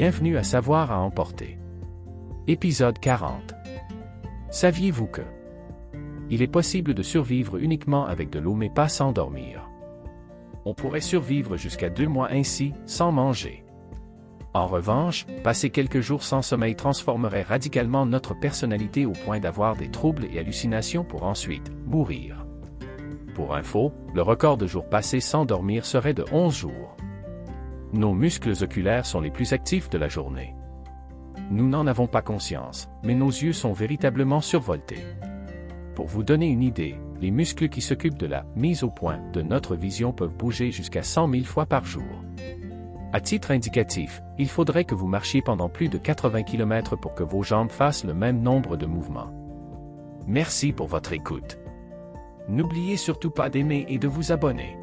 Bienvenue à Savoir à emporter. Épisode 40. Saviez-vous que il est possible de survivre uniquement avec de l'eau mais pas sans dormir? On pourrait survivre jusqu'à deux mois ainsi, sans manger. En revanche, passer quelques jours sans sommeil transformerait radicalement notre personnalité au point d'avoir des troubles et hallucinations pour ensuite mourir. Pour info, le record de jours passés sans dormir serait de 11 jours. Nos muscles oculaires sont les plus actifs de la journée. Nous n'en avons pas conscience, mais nos yeux sont véritablement survoltés. Pour vous donner une idée, les muscles qui s'occupent de la mise au point de notre vision peuvent bouger jusqu'à 100 000 fois par jour. À titre indicatif, il faudrait que vous marchiez pendant plus de 80 km pour que vos jambes fassent le même nombre de mouvements. Merci pour votre écoute. N'oubliez surtout pas d'aimer et de vous abonner.